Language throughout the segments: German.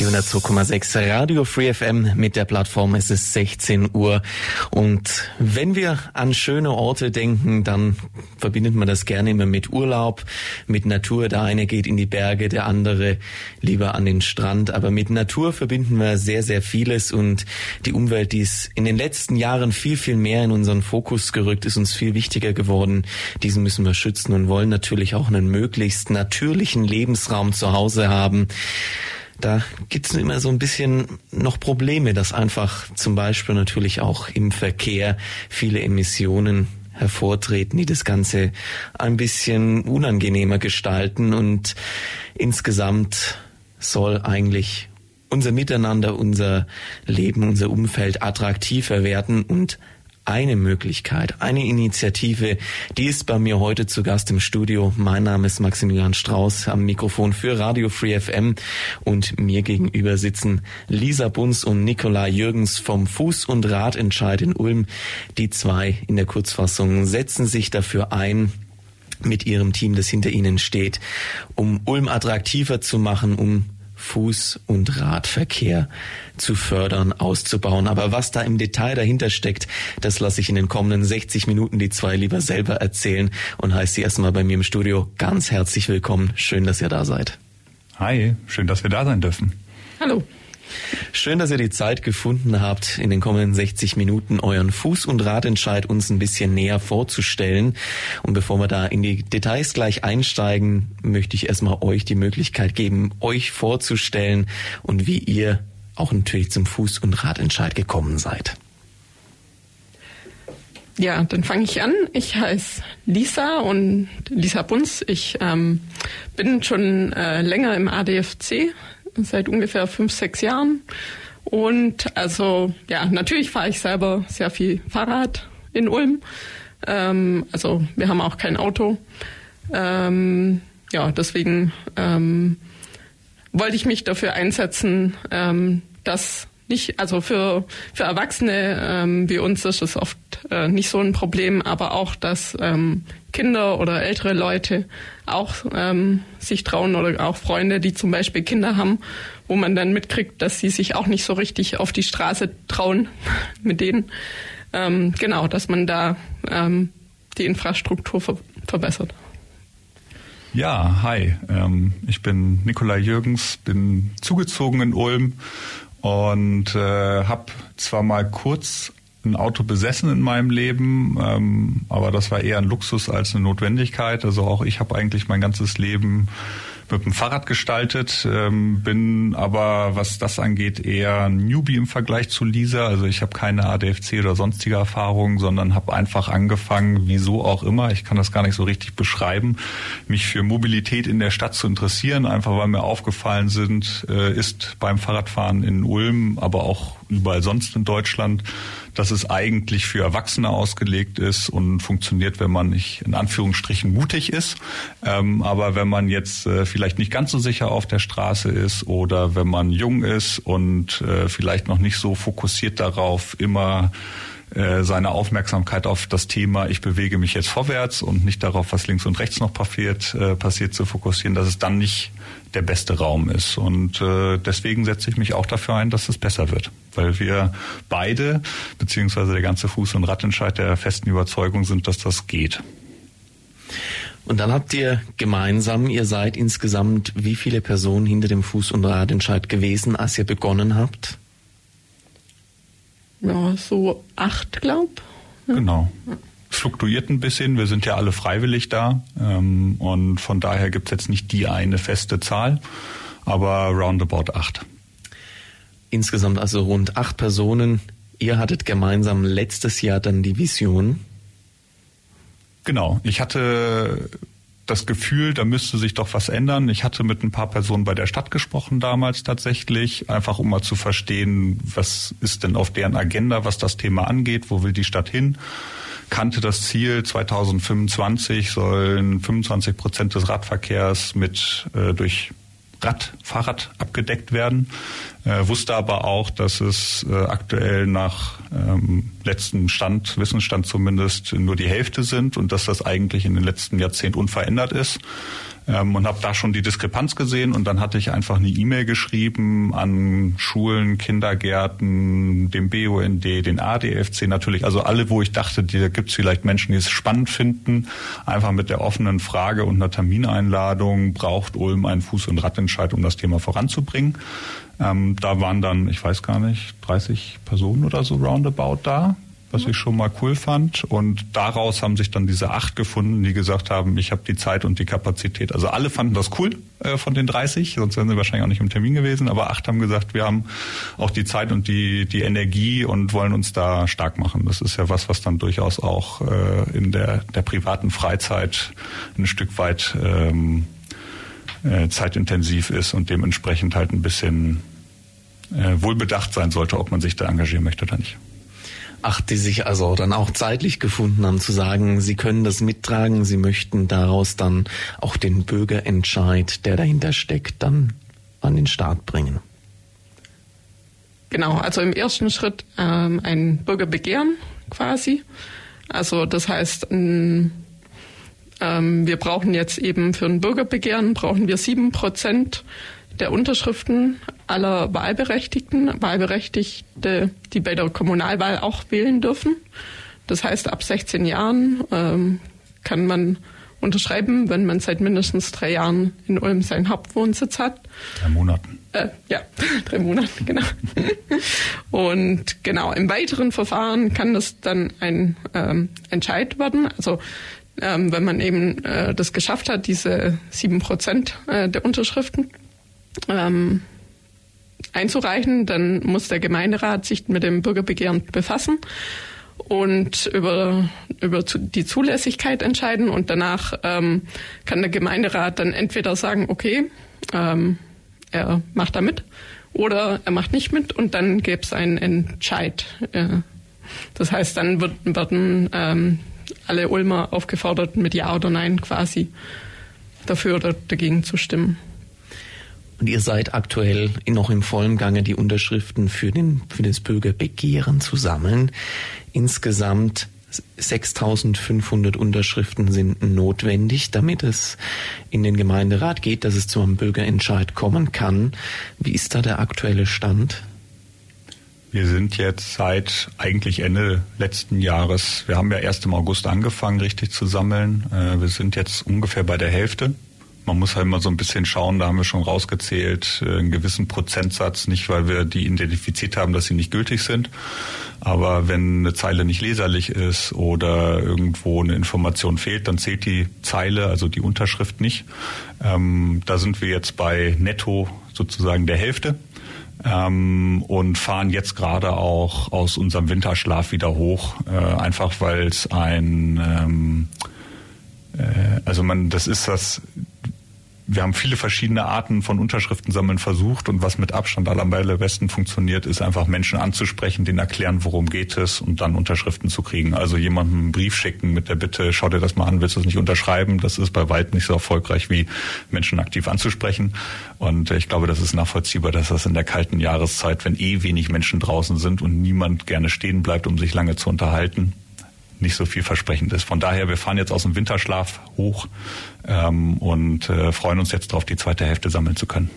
Die 102,6 Radio Free FM mit der Plattform. Es ist 16 Uhr. Und wenn wir an schöne Orte denken, dann verbindet man das gerne immer mit Urlaub, mit Natur. Der eine geht in die Berge, der andere lieber an den Strand. Aber mit Natur verbinden wir sehr, sehr vieles. Und die Umwelt, die ist in den letzten Jahren viel, viel mehr in unseren Fokus gerückt, ist uns viel wichtiger geworden. Diesen müssen wir schützen und wollen natürlich auch einen möglichst natürlichen Lebensraum zu Hause haben da gibt's immer so ein bisschen noch Probleme, dass einfach zum Beispiel natürlich auch im Verkehr viele Emissionen hervortreten, die das Ganze ein bisschen unangenehmer gestalten. Und insgesamt soll eigentlich unser Miteinander, unser Leben, unser Umfeld attraktiver werden. Und eine Möglichkeit, eine Initiative, die ist bei mir heute zu Gast im Studio. Mein Name ist Maximilian Strauß am Mikrofon für Radio Free FM und mir gegenüber sitzen Lisa Bunz und Nikolai Jürgens vom Fuß- und Radentscheid in Ulm. Die zwei in der Kurzfassung setzen sich dafür ein, mit ihrem Team, das hinter ihnen steht, um Ulm attraktiver zu machen, um Fuß- und Radverkehr zu fördern, auszubauen. Aber was da im Detail dahinter steckt, das lasse ich in den kommenden 60 Minuten die zwei lieber selber erzählen und heiße Sie erstmal bei mir im Studio ganz herzlich willkommen. Schön, dass ihr da seid. Hi, schön, dass wir da sein dürfen. Hallo. Schön, dass ihr die Zeit gefunden habt, in den kommenden 60 Minuten euren Fuß- und Radentscheid uns ein bisschen näher vorzustellen. Und bevor wir da in die Details gleich einsteigen, möchte ich erstmal euch die Möglichkeit geben, euch vorzustellen und wie ihr auch natürlich zum Fuß- und Radentscheid gekommen seid. Ja, dann fange ich an. Ich heiße Lisa und Lisa Bunz. Ich ähm, bin schon äh, länger im ADFC, seit ungefähr fünf, sechs Jahren. Und also, ja, natürlich fahre ich selber sehr viel Fahrrad in Ulm. Ähm, also wir haben auch kein Auto. Ähm, ja, deswegen ähm, wollte ich mich dafür einsetzen, ähm, dass nicht, also für, für Erwachsene ähm, wie uns ist es oft äh, nicht so ein Problem, aber auch, dass ähm, Kinder oder ältere Leute auch ähm, sich trauen oder auch Freunde, die zum Beispiel Kinder haben, wo man dann mitkriegt, dass sie sich auch nicht so richtig auf die Straße trauen mit denen. Ähm, genau, dass man da ähm, die Infrastruktur ver verbessert. Ja, hi. Ähm, ich bin Nikolai Jürgens, bin zugezogen in Ulm und äh, habe zwar mal kurz ein Auto besessen in meinem Leben, ähm, aber das war eher ein Luxus als eine Notwendigkeit. Also auch ich habe eigentlich mein ganzes Leben mit dem Fahrrad gestaltet, ähm, bin aber, was das angeht, eher ein Newbie im Vergleich zu Lisa. Also ich habe keine ADFC oder sonstige Erfahrungen, sondern habe einfach angefangen, wieso auch immer, ich kann das gar nicht so richtig beschreiben, mich für Mobilität in der Stadt zu interessieren, einfach weil mir aufgefallen sind, äh, ist beim Fahrradfahren in Ulm, aber auch überall sonst in Deutschland, dass es eigentlich für Erwachsene ausgelegt ist und funktioniert, wenn man nicht in Anführungsstrichen mutig ist. Ähm, aber wenn man jetzt äh, vielleicht nicht ganz so sicher auf der Straße ist oder wenn man jung ist und äh, vielleicht noch nicht so fokussiert darauf, immer äh, seine Aufmerksamkeit auf das Thema, ich bewege mich jetzt vorwärts und nicht darauf, was links und rechts noch passiert, äh, passiert zu fokussieren, dass es dann nicht der beste Raum ist. Und äh, deswegen setze ich mich auch dafür ein, dass es besser wird. Weil wir beide, beziehungsweise der ganze Fuß- und Radentscheid der festen Überzeugung sind, dass das geht. Und dann habt ihr gemeinsam, ihr seid insgesamt wie viele Personen hinter dem Fuß- und Radentscheid gewesen, als ihr begonnen habt? Ja, so acht, glaub. Ja. Genau. Es fluktuiert ein bisschen, wir sind ja alle freiwillig da ähm, und von daher gibt es jetzt nicht die eine feste Zahl, aber roundabout acht. Insgesamt also rund acht Personen. Ihr hattet gemeinsam letztes Jahr dann die Vision. Genau, ich hatte das Gefühl, da müsste sich doch was ändern. Ich hatte mit ein paar Personen bei der Stadt gesprochen damals tatsächlich, einfach um mal zu verstehen, was ist denn auf deren Agenda, was das Thema angeht, wo will die Stadt hin kannte das Ziel, 2025 sollen 25 Prozent des Radverkehrs mit äh, durch Rad, Fahrrad abgedeckt werden. Äh, wusste aber auch, dass es äh, aktuell nach ähm, letzten Stand, Wissensstand zumindest, nur die Hälfte sind und dass das eigentlich in den letzten Jahrzehnten unverändert ist ähm, und habe da schon die Diskrepanz gesehen und dann hatte ich einfach eine E-Mail geschrieben an Schulen, Kindergärten, dem BUND, den ADFC natürlich, also alle, wo ich dachte, da gibt es vielleicht Menschen, die es spannend finden, einfach mit der offenen Frage und einer Termineinladung, braucht Ulm einen Fuß- und Radentscheid, um das Thema voranzubringen. Ähm, da waren dann, ich weiß gar nicht, 30 Personen oder so roundabout da was ich schon mal cool fand. Und daraus haben sich dann diese acht gefunden, die gesagt haben, ich habe die Zeit und die Kapazität. Also alle fanden das cool äh, von den 30, sonst wären sie wahrscheinlich auch nicht im Termin gewesen. Aber acht haben gesagt, wir haben auch die Zeit und die, die Energie und wollen uns da stark machen. Das ist ja was, was dann durchaus auch äh, in der, der privaten Freizeit ein Stück weit ähm, äh, zeitintensiv ist und dementsprechend halt ein bisschen äh, wohlbedacht sein sollte, ob man sich da engagieren möchte oder nicht. Ach, die sich also dann auch zeitlich gefunden haben zu sagen, sie können das mittragen, sie möchten daraus dann auch den Bürgerentscheid, der dahinter steckt, dann an den Start bringen. Genau, also im ersten Schritt ähm, ein Bürgerbegehren quasi. Also das heißt, ähm, wir brauchen jetzt eben für ein Bürgerbegehren brauchen wir sieben Prozent der Unterschriften aller Wahlberechtigten, Wahlberechtigte, die bei der Kommunalwahl auch wählen dürfen. Das heißt, ab 16 Jahren ähm, kann man unterschreiben, wenn man seit mindestens drei Jahren in Ulm seinen Hauptwohnsitz hat. Drei Monaten. Äh, ja, drei Monate, genau. Und genau, im weiteren Verfahren kann das dann ein ähm, Entscheid werden. Also ähm, wenn man eben äh, das geschafft hat, diese sieben Prozent äh, der Unterschriften, ähm, einzureichen. Dann muss der Gemeinderat sich mit dem Bürgerbegehren befassen und über, über die Zulässigkeit entscheiden. Und danach ähm, kann der Gemeinderat dann entweder sagen, okay, ähm, er macht da mit oder er macht nicht mit und dann gäbe es einen Entscheid. Äh, das heißt, dann wird, werden ähm, alle Ulmer aufgefordert, mit Ja oder Nein quasi dafür oder dagegen zu stimmen. Und ihr seid aktuell noch im vollen Gange, die Unterschriften für, den, für das Bürgerbegehren zu sammeln. Insgesamt 6500 Unterschriften sind notwendig, damit es in den Gemeinderat geht, dass es zu einem Bürgerentscheid kommen kann. Wie ist da der aktuelle Stand? Wir sind jetzt seit eigentlich Ende letzten Jahres, wir haben ja erst im August angefangen, richtig zu sammeln. Äh, wir sind jetzt ungefähr bei der Hälfte man muss halt mal so ein bisschen schauen, da haben wir schon rausgezählt, äh, einen gewissen Prozentsatz, nicht weil wir die identifiziert haben, dass sie nicht gültig sind, aber wenn eine Zeile nicht leserlich ist oder irgendwo eine Information fehlt, dann zählt die Zeile, also die Unterschrift nicht. Ähm, da sind wir jetzt bei netto sozusagen der Hälfte. Ähm, und fahren jetzt gerade auch aus unserem Winterschlaf wieder hoch, äh, einfach weil es ein ähm, äh, also man, das ist das, wir haben viele verschiedene Arten von Unterschriften sammeln versucht und was mit Abstand allerbesten funktioniert, ist einfach Menschen anzusprechen, denen erklären, worum geht es und dann Unterschriften zu kriegen. Also jemandem einen Brief schicken mit der Bitte, schau dir das mal an, willst du es nicht unterschreiben? Das ist bei weitem nicht so erfolgreich wie Menschen aktiv anzusprechen. Und ich glaube, das ist nachvollziehbar, dass das in der kalten Jahreszeit, wenn eh wenig Menschen draußen sind und niemand gerne stehen bleibt, um sich lange zu unterhalten, nicht so vielversprechend ist. Von daher, wir fahren jetzt aus dem Winterschlaf hoch ähm, und äh, freuen uns jetzt darauf, die zweite Hälfte sammeln zu können.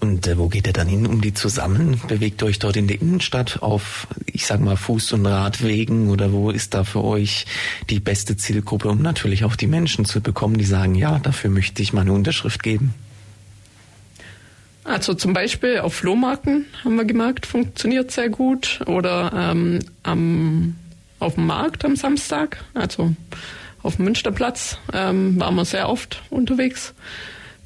Und äh, wo geht ihr dann hin, um die zu sammeln? Bewegt ihr euch dort in der Innenstadt auf, ich sag mal, Fuß- und Radwegen oder wo ist da für euch die beste Zielgruppe, um natürlich auch die Menschen zu bekommen, die sagen, ja, dafür möchte ich meine Unterschrift geben? Also zum Beispiel auf Flohmarken haben wir gemerkt, funktioniert sehr gut. Oder ähm, am auf dem Markt am Samstag, also auf dem Münsterplatz, ähm, waren wir sehr oft unterwegs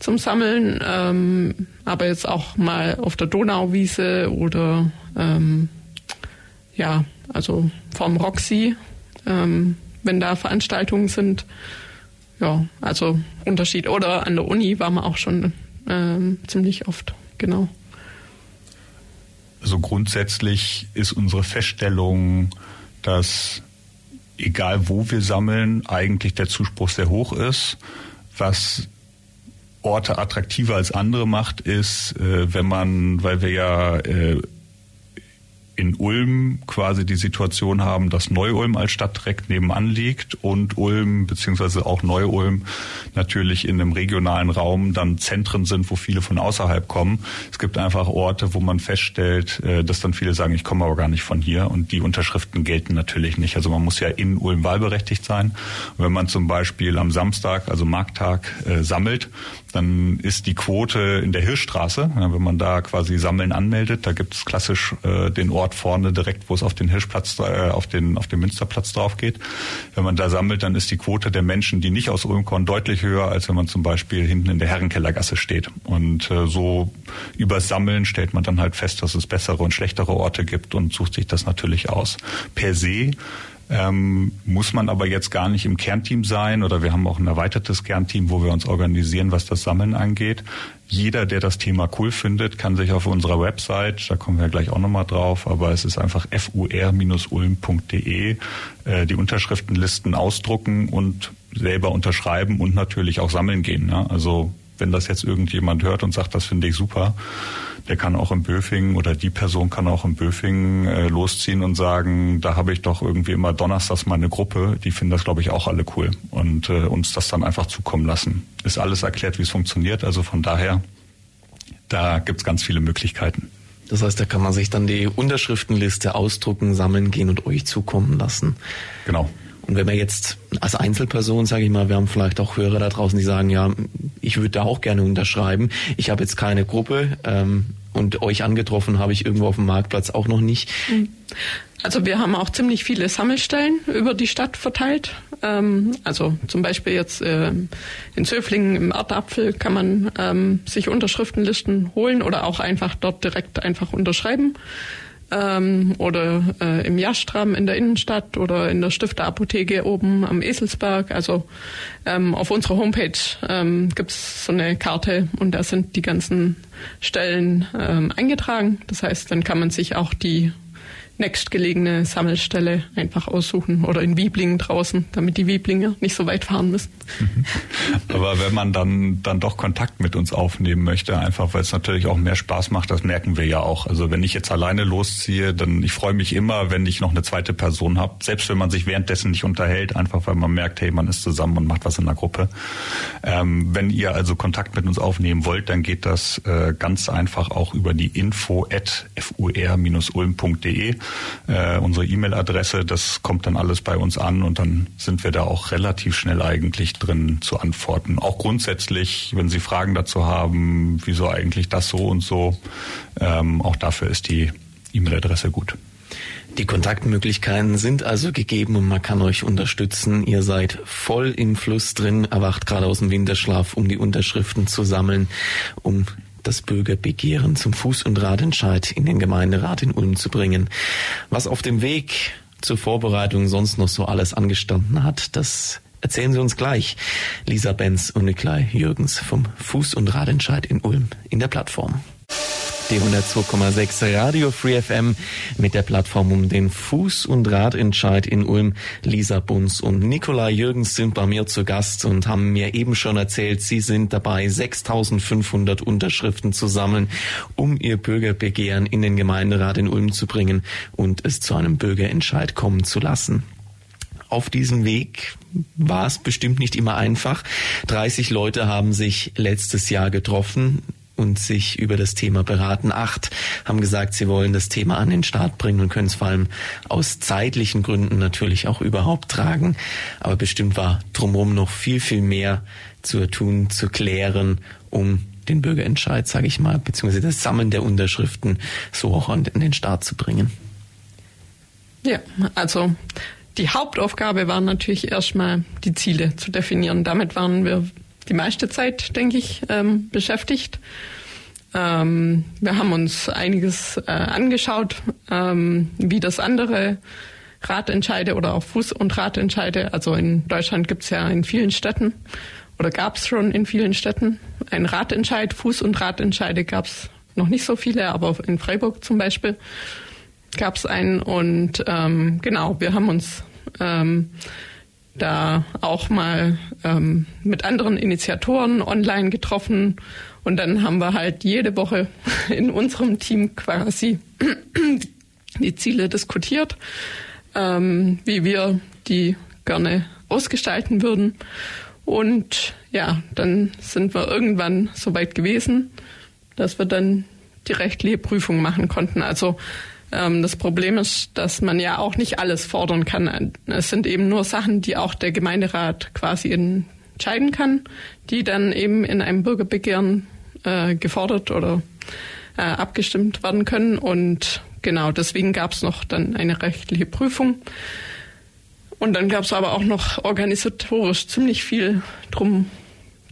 zum Sammeln, ähm, aber jetzt auch mal auf der Donauwiese oder ähm, ja, also vom Roxy, ähm, wenn da Veranstaltungen sind. ja, also Unterschied. Oder an der Uni waren wir auch schon ähm, ziemlich oft, genau. Also grundsätzlich ist unsere Feststellung, dass egal wo wir sammeln, eigentlich der Zuspruch sehr hoch ist. Was Orte attraktiver als andere macht, ist, äh, wenn man, weil wir ja äh, in Ulm quasi die Situation haben, dass Neu-Ulm als Stadt direkt nebenan liegt und Ulm beziehungsweise auch Neu-Ulm natürlich in einem regionalen Raum dann Zentren sind, wo viele von außerhalb kommen. Es gibt einfach Orte, wo man feststellt, äh, dass dann viele sagen, ich komme aber gar nicht von hier und die Unterschriften gelten natürlich nicht. Also man muss ja in Ulm wahlberechtigt sein. Wenn man zum Beispiel am Samstag, also Markttag, äh, sammelt, dann ist die Quote in der Hirschstraße, wenn man da quasi Sammeln anmeldet, da gibt es klassisch äh, den Ort vorne direkt, wo es auf den Hirschplatz, äh, auf den auf den Münsterplatz drauf geht. Wenn man da sammelt, dann ist die Quote der Menschen, die nicht aus Ulm kommen, deutlich höher, als wenn man zum Beispiel hinten in der Herrenkellergasse steht. Und äh, so über Sammeln stellt man dann halt fest, dass es bessere und schlechtere Orte gibt und sucht sich das natürlich aus. Per se ähm, muss man aber jetzt gar nicht im Kernteam sein oder wir haben auch ein erweitertes Kernteam, wo wir uns organisieren, was das Sammeln angeht. Jeder, der das Thema cool findet, kann sich auf unserer Website, da kommen wir gleich auch nochmal drauf, aber es ist einfach fur-ulm.de, äh, die Unterschriftenlisten ausdrucken und selber unterschreiben und natürlich auch sammeln gehen. Ne? Also wenn das jetzt irgendjemand hört und sagt, das finde ich super, der kann auch in Böfingen oder die Person kann auch in Böfingen äh, losziehen und sagen, da habe ich doch irgendwie immer donnerstags meine Gruppe, die finden das, glaube ich, auch alle cool und äh, uns das dann einfach zukommen lassen. Ist alles erklärt, wie es funktioniert, also von daher, da gibt's ganz viele Möglichkeiten. Das heißt, da kann man sich dann die Unterschriftenliste ausdrucken, sammeln gehen und euch zukommen lassen. Genau. Und wenn wir jetzt als Einzelperson, sage ich mal, wir haben vielleicht auch Hörer da draußen, die sagen, ja, ich würde da auch gerne unterschreiben. Ich habe jetzt keine Gruppe ähm, und euch angetroffen habe ich irgendwo auf dem Marktplatz auch noch nicht. Mhm. Also wir haben auch ziemlich viele Sammelstellen über die Stadt verteilt. Ähm, also zum Beispiel jetzt äh, in Zöflingen im Erdapfel kann man ähm, sich Unterschriftenlisten holen oder auch einfach dort direkt einfach unterschreiben ähm, oder äh, im Jastram in der Innenstadt oder in der Stifterapotheke oben am Eselsberg. Also ähm, auf unserer Homepage ähm, gibt es so eine Karte und da sind die ganzen Stellen ähm, eingetragen. Das heißt, dann kann man sich auch die nächstgelegene Sammelstelle einfach aussuchen oder in Wieblingen draußen, damit die Wieblinge nicht so weit fahren müssen. Aber wenn man dann, dann doch Kontakt mit uns aufnehmen möchte, einfach weil es natürlich auch mehr Spaß macht, das merken wir ja auch. Also wenn ich jetzt alleine losziehe, dann ich freue mich immer, wenn ich noch eine zweite Person habe, selbst wenn man sich währenddessen nicht unterhält, einfach weil man merkt, hey, man ist zusammen und macht was in der Gruppe. Ähm, wenn ihr also Kontakt mit uns aufnehmen wollt, dann geht das äh, ganz einfach auch über die info at fur-ulm.de äh, unsere E-Mail-Adresse. Das kommt dann alles bei uns an und dann sind wir da auch relativ schnell eigentlich drin zu antworten. Auch grundsätzlich, wenn Sie Fragen dazu haben, wieso eigentlich das so und so, ähm, auch dafür ist die E-Mail-Adresse gut. Die Kontaktmöglichkeiten sind also gegeben und man kann euch unterstützen. Ihr seid voll im Fluss drin, erwacht gerade aus dem Winterschlaf, um die Unterschriften zu sammeln, um das Bürgerbegehren zum Fuß- und Radentscheid in den Gemeinderat in Ulm zu bringen. Was auf dem Weg zur Vorbereitung sonst noch so alles angestanden hat, das erzählen Sie uns gleich. Lisa Benz und Nikolai Jürgens vom Fuß- und Radentscheid in Ulm in der Plattform die 102,6 Radio Free FM mit der Plattform um den Fuß- und Radentscheid in Ulm. Lisa Bunz und Nikolai Jürgens sind bei mir zu Gast und haben mir eben schon erzählt, sie sind dabei, 6500 Unterschriften zu sammeln, um ihr Bürgerbegehren in den Gemeinderat in Ulm zu bringen und es zu einem Bürgerentscheid kommen zu lassen auf diesem Weg war es bestimmt nicht immer einfach. 30 Leute haben sich letztes Jahr getroffen und sich über das Thema beraten. Acht haben gesagt, sie wollen das Thema an den Start bringen und können es vor allem aus zeitlichen Gründen natürlich auch überhaupt tragen. Aber bestimmt war drumherum noch viel, viel mehr zu tun, zu klären, um den Bürgerentscheid, sage ich mal, beziehungsweise das Sammeln der Unterschriften so auch an den Start zu bringen. Ja, also die Hauptaufgabe war natürlich erstmal die Ziele zu definieren. Damit waren wir die meiste Zeit, denke ich, ähm, beschäftigt. Ähm, wir haben uns einiges äh, angeschaut, ähm, wie das andere Radentscheide oder auch Fuß- und Radentscheide. Also in Deutschland gibt es ja in vielen Städten oder gab es schon in vielen Städten ein Radentscheid. Fuß- und Radentscheide gab es noch nicht so viele, aber in Freiburg zum Beispiel gab es einen. Und ähm, genau, wir haben uns ähm, da auch mal ähm, mit anderen Initiatoren online getroffen und dann haben wir halt jede Woche in unserem Team quasi die Ziele diskutiert, ähm, wie wir die gerne ausgestalten würden. Und ja, dann sind wir irgendwann so weit gewesen, dass wir dann die rechtliche Prüfung machen konnten. Also ähm, das Problem ist, dass man ja auch nicht alles fordern kann. Es sind eben nur Sachen, die auch der Gemeinderat quasi entscheiden kann, die dann eben in einem Bürgerbegehren äh, gefordert oder äh, abgestimmt werden können. Und genau deswegen gab es noch dann eine rechtliche Prüfung. Und dann gab es aber auch noch organisatorisch ziemlich viel drum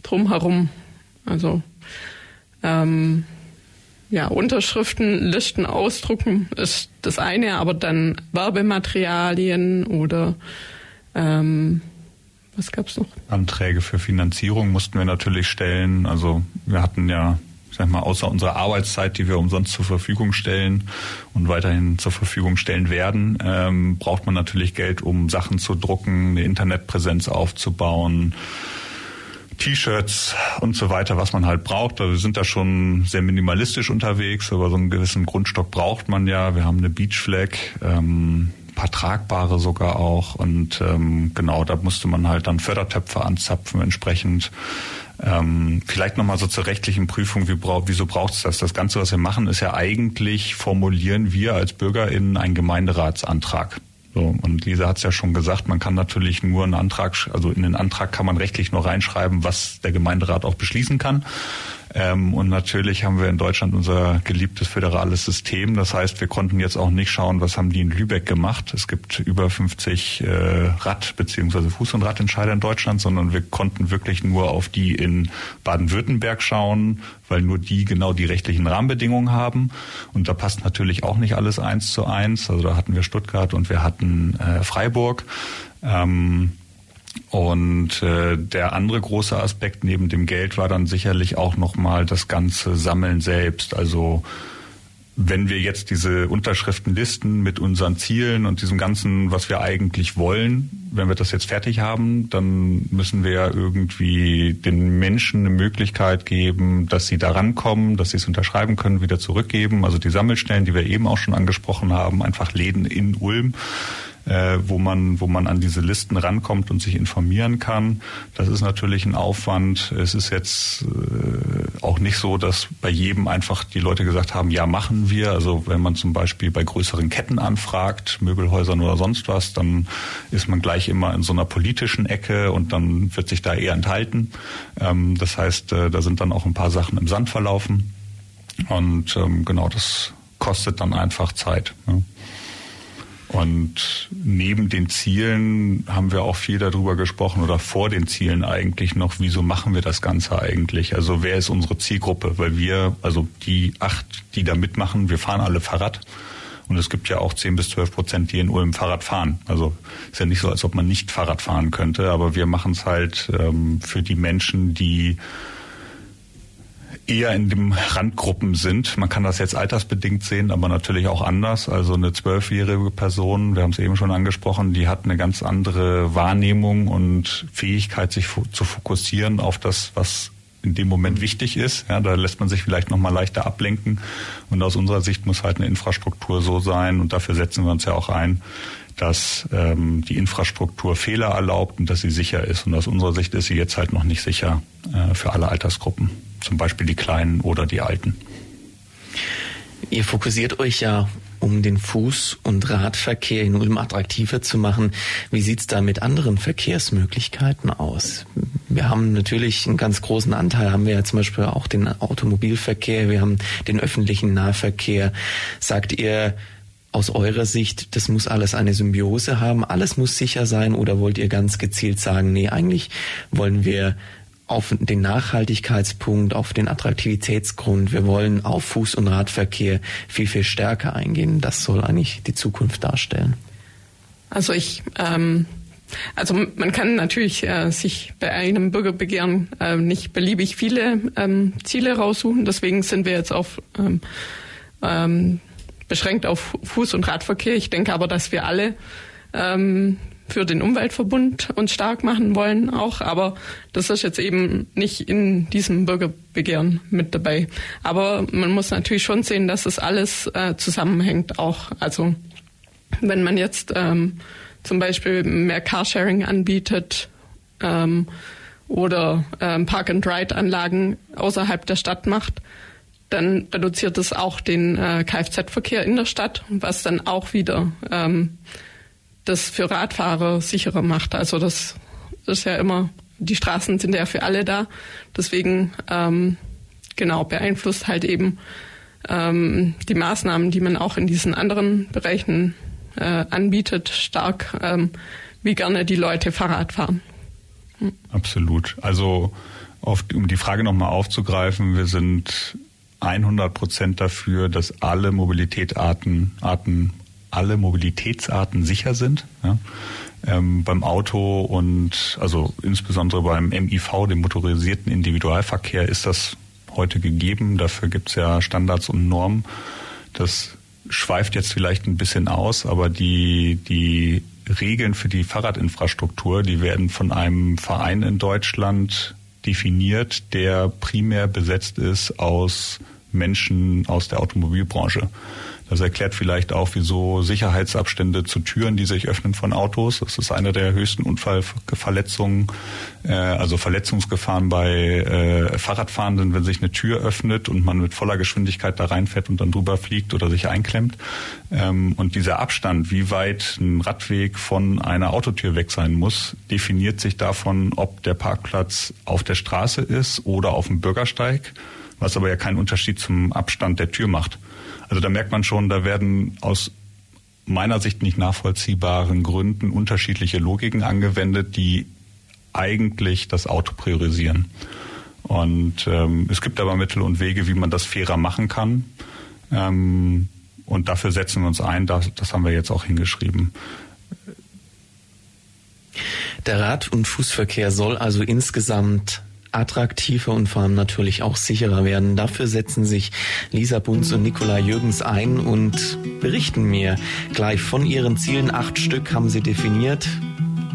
drumherum. Also ähm, ja, Unterschriften, Listen ausdrucken ist das eine, aber dann Werbematerialien oder ähm, was gab's noch? Anträge für Finanzierung mussten wir natürlich stellen. Also wir hatten ja, ich sag mal, außer unserer Arbeitszeit, die wir umsonst zur Verfügung stellen und weiterhin zur Verfügung stellen werden, ähm, braucht man natürlich Geld, um Sachen zu drucken, eine Internetpräsenz aufzubauen T-Shirts und so weiter, was man halt braucht. Also wir sind da schon sehr minimalistisch unterwegs, aber so einen gewissen Grundstock braucht man ja. Wir haben eine Beach Flag, ähm, paar tragbare sogar auch und ähm, genau, da musste man halt dann Fördertöpfe anzapfen entsprechend. Ähm, vielleicht nochmal so zur rechtlichen Prüfung, wie brauch, wieso braucht es das? Das Ganze, was wir machen, ist ja eigentlich, formulieren wir als BürgerInnen einen Gemeinderatsantrag. So, und Lisa hat es ja schon gesagt, man kann natürlich nur einen Antrag, also in den Antrag kann man rechtlich nur reinschreiben, was der Gemeinderat auch beschließen kann. Ähm, und natürlich haben wir in Deutschland unser geliebtes föderales System. Das heißt, wir konnten jetzt auch nicht schauen, was haben die in Lübeck gemacht. Es gibt über 50 äh, Rad- bzw. Fuß- und Radentscheider in Deutschland, sondern wir konnten wirklich nur auf die in Baden-Württemberg schauen, weil nur die genau die rechtlichen Rahmenbedingungen haben. Und da passt natürlich auch nicht alles eins zu eins. Also da hatten wir Stuttgart und wir hatten äh, Freiburg. Ähm, und äh, der andere große Aspekt neben dem Geld war dann sicherlich auch nochmal das ganze Sammeln selbst. Also wenn wir jetzt diese Unterschriftenlisten mit unseren Zielen und diesem ganzen, was wir eigentlich wollen, wenn wir das jetzt fertig haben, dann müssen wir ja irgendwie den Menschen eine Möglichkeit geben, dass sie da rankommen, dass sie es unterschreiben können, wieder zurückgeben. Also die Sammelstellen, die wir eben auch schon angesprochen haben, einfach Läden in Ulm äh, wo man wo man an diese Listen rankommt und sich informieren kann. Das ist natürlich ein Aufwand. Es ist jetzt äh, auch nicht so, dass bei jedem einfach die Leute gesagt haben, ja machen wir. Also wenn man zum Beispiel bei größeren Ketten anfragt, Möbelhäusern oder sonst was, dann ist man gleich immer in so einer politischen Ecke und dann wird sich da eher enthalten. Ähm, das heißt, äh, da sind dann auch ein paar Sachen im Sand verlaufen. Und ähm, genau, das kostet dann einfach Zeit. Ne? Und neben den Zielen haben wir auch viel darüber gesprochen oder vor den Zielen eigentlich noch, wieso machen wir das Ganze eigentlich? Also wer ist unsere Zielgruppe? Weil wir, also die acht, die da mitmachen, wir fahren alle Fahrrad. Und es gibt ja auch 10 bis 12 Prozent, die in Ulm Fahrrad fahren. Also ist ja nicht so, als ob man nicht Fahrrad fahren könnte, aber wir machen es halt ähm, für die Menschen, die eher in dem Randgruppen sind. Man kann das jetzt altersbedingt sehen, aber natürlich auch anders. Also eine zwölfjährige Person, wir haben es eben schon angesprochen, die hat eine ganz andere Wahrnehmung und Fähigkeit, sich zu fokussieren auf das, was in dem Moment wichtig ist. Ja, da lässt man sich vielleicht noch mal leichter ablenken. Und aus unserer Sicht muss halt eine Infrastruktur so sein, und dafür setzen wir uns ja auch ein, dass ähm, die Infrastruktur Fehler erlaubt und dass sie sicher ist. Und aus unserer Sicht ist sie jetzt halt noch nicht sicher äh, für alle Altersgruppen zum Beispiel die Kleinen oder die Alten. Ihr fokussiert euch ja um den Fuß- und Radverkehr in Ulm attraktiver zu machen. Wie sieht's da mit anderen Verkehrsmöglichkeiten aus? Wir haben natürlich einen ganz großen Anteil, haben wir ja zum Beispiel auch den Automobilverkehr, wir haben den öffentlichen Nahverkehr. Sagt ihr, aus eurer Sicht, das muss alles eine Symbiose haben, alles muss sicher sein oder wollt ihr ganz gezielt sagen, nee, eigentlich wollen wir auf den Nachhaltigkeitspunkt, auf den Attraktivitätsgrund. Wir wollen auf Fuß- und Radverkehr viel, viel stärker eingehen. Das soll eigentlich die Zukunft darstellen. Also ich, ähm, also man kann natürlich äh, sich bei einem Bürgerbegehren äh, nicht beliebig viele ähm, Ziele raussuchen. Deswegen sind wir jetzt auf ähm, ähm, beschränkt auf Fuß- und Radverkehr. Ich denke aber, dass wir alle ähm, für den Umweltverbund uns stark machen wollen auch, aber das ist jetzt eben nicht in diesem Bürgerbegehren mit dabei. Aber man muss natürlich schon sehen, dass das alles äh, zusammenhängt auch. Also wenn man jetzt ähm, zum Beispiel mehr Carsharing anbietet ähm, oder ähm, Park-and-Ride-Anlagen außerhalb der Stadt macht, dann reduziert es auch den äh, Kfz-Verkehr in der Stadt, was dann auch wieder ähm, das für Radfahrer sicherer macht. Also das ist ja immer, die Straßen sind ja für alle da. Deswegen ähm, genau beeinflusst halt eben ähm, die Maßnahmen, die man auch in diesen anderen Bereichen äh, anbietet, stark, ähm, wie gerne die Leute Fahrrad fahren. Hm. Absolut. Also auf, um die Frage nochmal aufzugreifen, wir sind 100 Prozent dafür, dass alle Mobilitätsarten Arten alle Mobilitätsarten sicher sind. Ja. Ähm, beim Auto und also insbesondere beim MIV, dem motorisierten Individualverkehr, ist das heute gegeben. Dafür gibt es ja Standards und Normen. Das schweift jetzt vielleicht ein bisschen aus, aber die, die Regeln für die Fahrradinfrastruktur, die werden von einem Verein in Deutschland definiert, der primär besetzt ist aus Menschen aus der Automobilbranche. Das erklärt vielleicht auch, wieso Sicherheitsabstände zu Türen, die sich öffnen von Autos, das ist eine der höchsten Unfallverletzungen, äh, also Verletzungsgefahren bei äh, Fahrradfahrenden, wenn sich eine Tür öffnet und man mit voller Geschwindigkeit da reinfährt und dann drüber fliegt oder sich einklemmt. Ähm, und dieser Abstand, wie weit ein Radweg von einer Autotür weg sein muss, definiert sich davon, ob der Parkplatz auf der Straße ist oder auf dem Bürgersteig, was aber ja keinen Unterschied zum Abstand der Tür macht. Also da merkt man schon, da werden aus meiner Sicht nicht nachvollziehbaren Gründen unterschiedliche Logiken angewendet, die eigentlich das Auto priorisieren. Und ähm, es gibt aber Mittel und Wege, wie man das fairer machen kann. Ähm, und dafür setzen wir uns ein. Das, das haben wir jetzt auch hingeschrieben. Der Rad- und Fußverkehr soll also insgesamt attraktiver und vor allem natürlich auch sicherer werden. Dafür setzen sich Lisa Bunz und Nikolai Jürgens ein und berichten mir gleich von ihren Zielen. Acht Stück haben sie definiert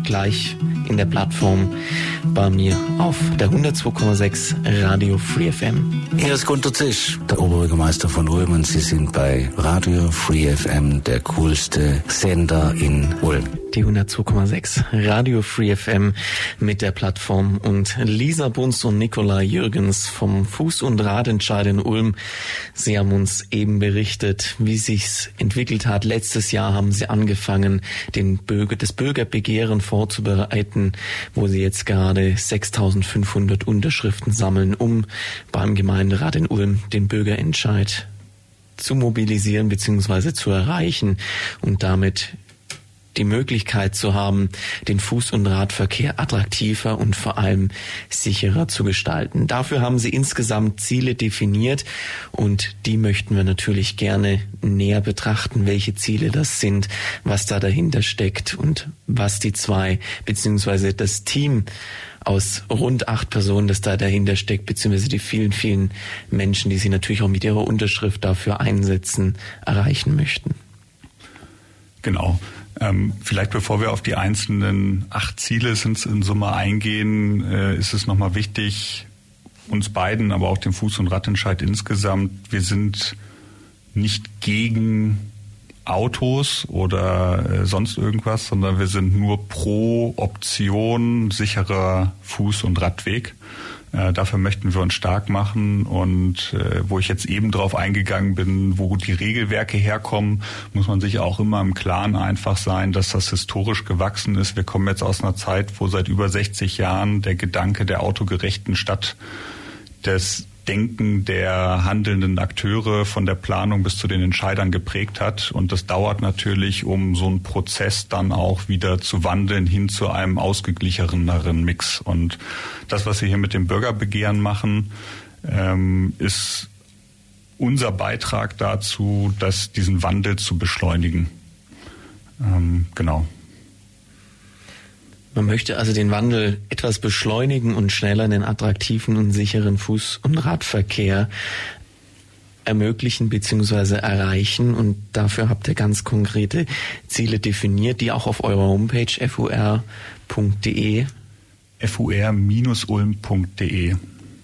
gleich in der Plattform bei mir auf der 102,6 Radio Free FM. Hier ist Gunter Zisch, der Oberbürgermeister von Ulm und Sie sind bei Radio Free FM, der coolste Sender in Ulm. Die 102,6 Radio Free FM mit der Plattform und Lisa Bunz und Nikolai Jürgens vom Fuß- und Radentscheid in Ulm. Sie haben uns eben berichtet, wie sich's entwickelt hat. Letztes Jahr haben sie angefangen, den Bürger, das Bürgerbegehren vorzubereiten, wo sie jetzt gerade 6500 Unterschriften sammeln, um beim Gemeinderat in Ulm den Bürgerentscheid zu mobilisieren bzw. zu erreichen und damit die Möglichkeit zu haben, den Fuß- und Radverkehr attraktiver und vor allem sicherer zu gestalten. Dafür haben sie insgesamt Ziele definiert und die möchten wir natürlich gerne näher betrachten, welche Ziele das sind, was da dahinter steckt und was die zwei beziehungsweise das Team aus rund acht Personen, das da dahinter steckt, beziehungsweise die vielen, vielen Menschen, die sie natürlich auch mit ihrer Unterschrift dafür einsetzen, erreichen möchten. Genau. Ähm, vielleicht bevor wir auf die einzelnen acht Ziele in Summe eingehen, äh, ist es nochmal wichtig, uns beiden, aber auch dem Fuß- und Radentscheid insgesamt, wir sind nicht gegen Autos oder äh, sonst irgendwas, sondern wir sind nur pro Option sicherer Fuß- und Radweg. Äh, dafür möchten wir uns stark machen und äh, wo ich jetzt eben drauf eingegangen bin, wo die Regelwerke herkommen, muss man sich auch immer im Klaren einfach sein, dass das historisch gewachsen ist. Wir kommen jetzt aus einer Zeit, wo seit über 60 Jahren der Gedanke der autogerechten Stadt des Denken der handelnden Akteure von der Planung bis zu den Entscheidern geprägt hat. Und das dauert natürlich, um so einen Prozess dann auch wieder zu wandeln hin zu einem ausgeglicheneren Mix. Und das, was wir hier mit dem Bürgerbegehren machen, ähm, ist unser Beitrag dazu, dass diesen Wandel zu beschleunigen. Ähm, genau. Man möchte also den Wandel etwas beschleunigen und schneller den attraktiven und sicheren Fuß- und Radverkehr ermöglichen bzw. erreichen. Und dafür habt ihr ganz konkrete Ziele definiert, die auch auf eurer Homepage fur.de fur-ulm.de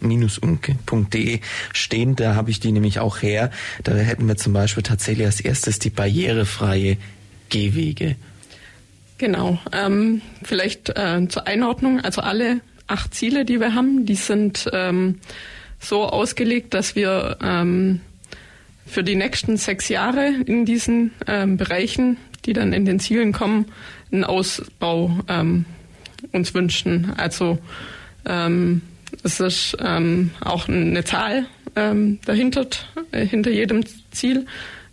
minus.de stehen. Da habe ich die nämlich auch her. Da hätten wir zum Beispiel tatsächlich als erstes die barrierefreie Gehwege. Genau. Ähm, vielleicht äh, zur Einordnung. Also alle acht Ziele, die wir haben, die sind ähm, so ausgelegt, dass wir ähm, für die nächsten sechs Jahre in diesen ähm, Bereichen, die dann in den Zielen kommen, einen Ausbau ähm, uns wünschen. Also ähm, es ist auch eine Zahl dahinter, äh, hinter jedem Ziel.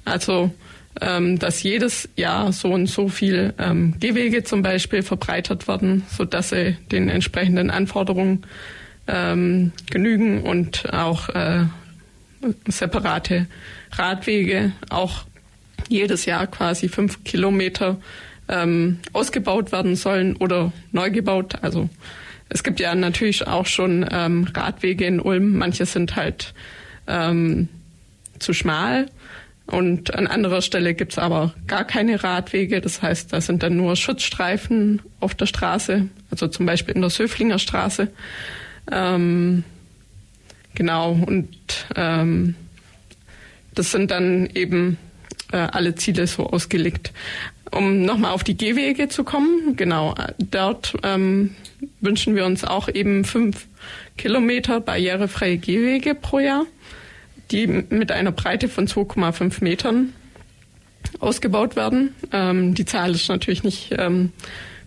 Also ähm, dass jedes Jahr so und so viel ähm, Gehwege zum Beispiel verbreitert werden, so dass sie den entsprechenden Anforderungen ähm, genügen und auch äh, separate Radwege auch jedes Jahr quasi fünf Kilometer ähm, ausgebaut werden sollen oder neu gebaut. Also es gibt ja natürlich auch schon ähm, Radwege in Ulm. Manche sind halt ähm, zu schmal. Und an anderer Stelle gibt's aber gar keine Radwege. Das heißt, da sind dann nur Schutzstreifen auf der Straße, also zum Beispiel in der Söflinger Straße. Ähm, genau, und ähm, das sind dann eben äh, alle Ziele so ausgelegt. Um nochmal auf die Gehwege zu kommen, genau, dort ähm, wünschen wir uns auch eben fünf Kilometer barrierefreie Gehwege pro Jahr, die mit einer Breite von 2,5 Metern ausgebaut werden. Ähm, die Zahl ist natürlich nicht, ähm,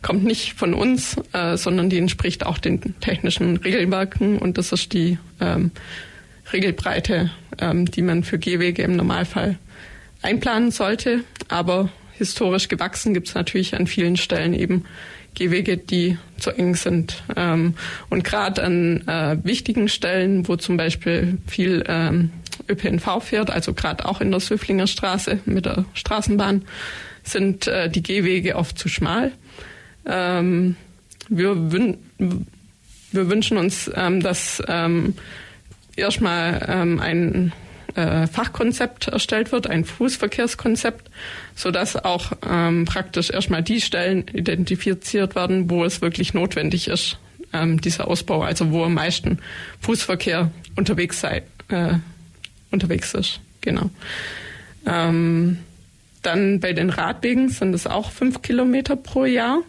kommt nicht von uns, äh, sondern die entspricht auch den technischen Regelwerken und das ist die ähm, Regelbreite, ähm, die man für Gehwege im Normalfall einplanen sollte. Aber historisch gewachsen gibt es natürlich an vielen Stellen eben Gehwege, die zu eng sind. Ähm, und gerade an äh, wichtigen Stellen, wo zum Beispiel viel ähm, ÖPNV fährt, also gerade auch in der Söflinger Straße mit der Straßenbahn, sind äh, die Gehwege oft zu schmal. Ähm, wir, wün wir wünschen uns, ähm, dass ähm, erstmal ähm, ein äh, Fachkonzept erstellt wird, ein Fußverkehrskonzept, so dass auch ähm, praktisch erstmal die Stellen identifiziert werden, wo es wirklich notwendig ist, ähm, dieser Ausbau, also wo am meisten Fußverkehr unterwegs sei, äh, unterwegs ist. Genau. Ähm, dann bei den Radwegen sind es auch fünf Kilometer pro Jahr.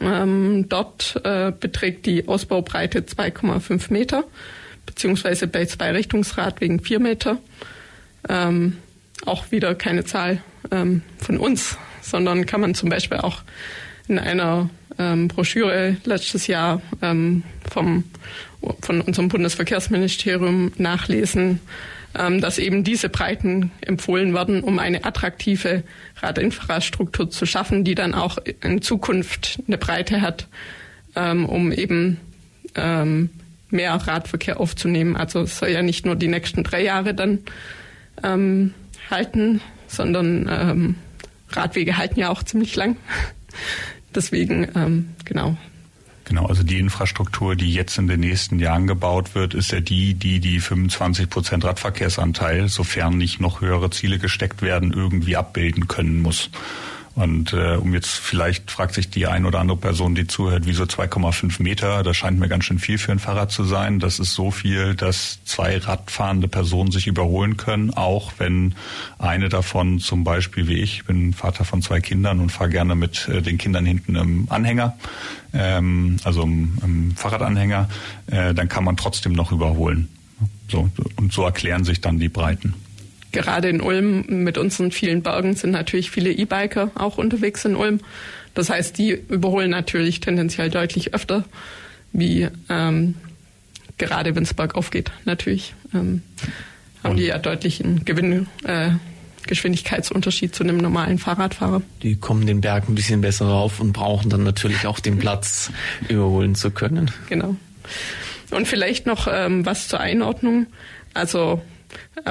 Ähm, dort äh, beträgt die Ausbaubreite 2,5 Meter beziehungsweise bei zwei Richtungsradwegen vier Meter. Ähm, auch wieder keine Zahl ähm, von uns, sondern kann man zum Beispiel auch in einer ähm, Broschüre letztes Jahr ähm, vom, von unserem Bundesverkehrsministerium nachlesen, ähm, dass eben diese Breiten empfohlen werden, um eine attraktive Radinfrastruktur zu schaffen, die dann auch in Zukunft eine Breite hat, ähm, um eben ähm, mehr Radverkehr aufzunehmen. Also es soll ja nicht nur die nächsten drei Jahre dann halten, sondern Radwege halten ja auch ziemlich lang. Deswegen, genau. Genau, also die Infrastruktur, die jetzt in den nächsten Jahren gebaut wird, ist ja die, die die 25 Prozent Radverkehrsanteil, sofern nicht noch höhere Ziele gesteckt werden, irgendwie abbilden können muss. Und äh, um jetzt vielleicht fragt sich die ein oder andere Person, die zuhört, wieso 2,5 Meter? Das scheint mir ganz schön viel für ein Fahrrad zu sein. Das ist so viel, dass zwei radfahrende Personen sich überholen können, auch wenn eine davon zum Beispiel wie ich, bin Vater von zwei Kindern und fahre gerne mit äh, den Kindern hinten im Anhänger, ähm, also im, im Fahrradanhänger, äh, dann kann man trotzdem noch überholen. So, und so erklären sich dann die Breiten gerade in Ulm mit unseren vielen Bergen sind natürlich viele E-Biker auch unterwegs in Ulm. Das heißt, die überholen natürlich tendenziell deutlich öfter, wie ähm, gerade wenn es bergauf geht, natürlich. Ähm, haben die ja deutlich einen Gewinn, äh, Geschwindigkeitsunterschied zu einem normalen Fahrradfahrer. Die kommen den Berg ein bisschen besser rauf und brauchen dann natürlich auch den Platz, überholen zu können. Genau. Und vielleicht noch ähm, was zur Einordnung. Also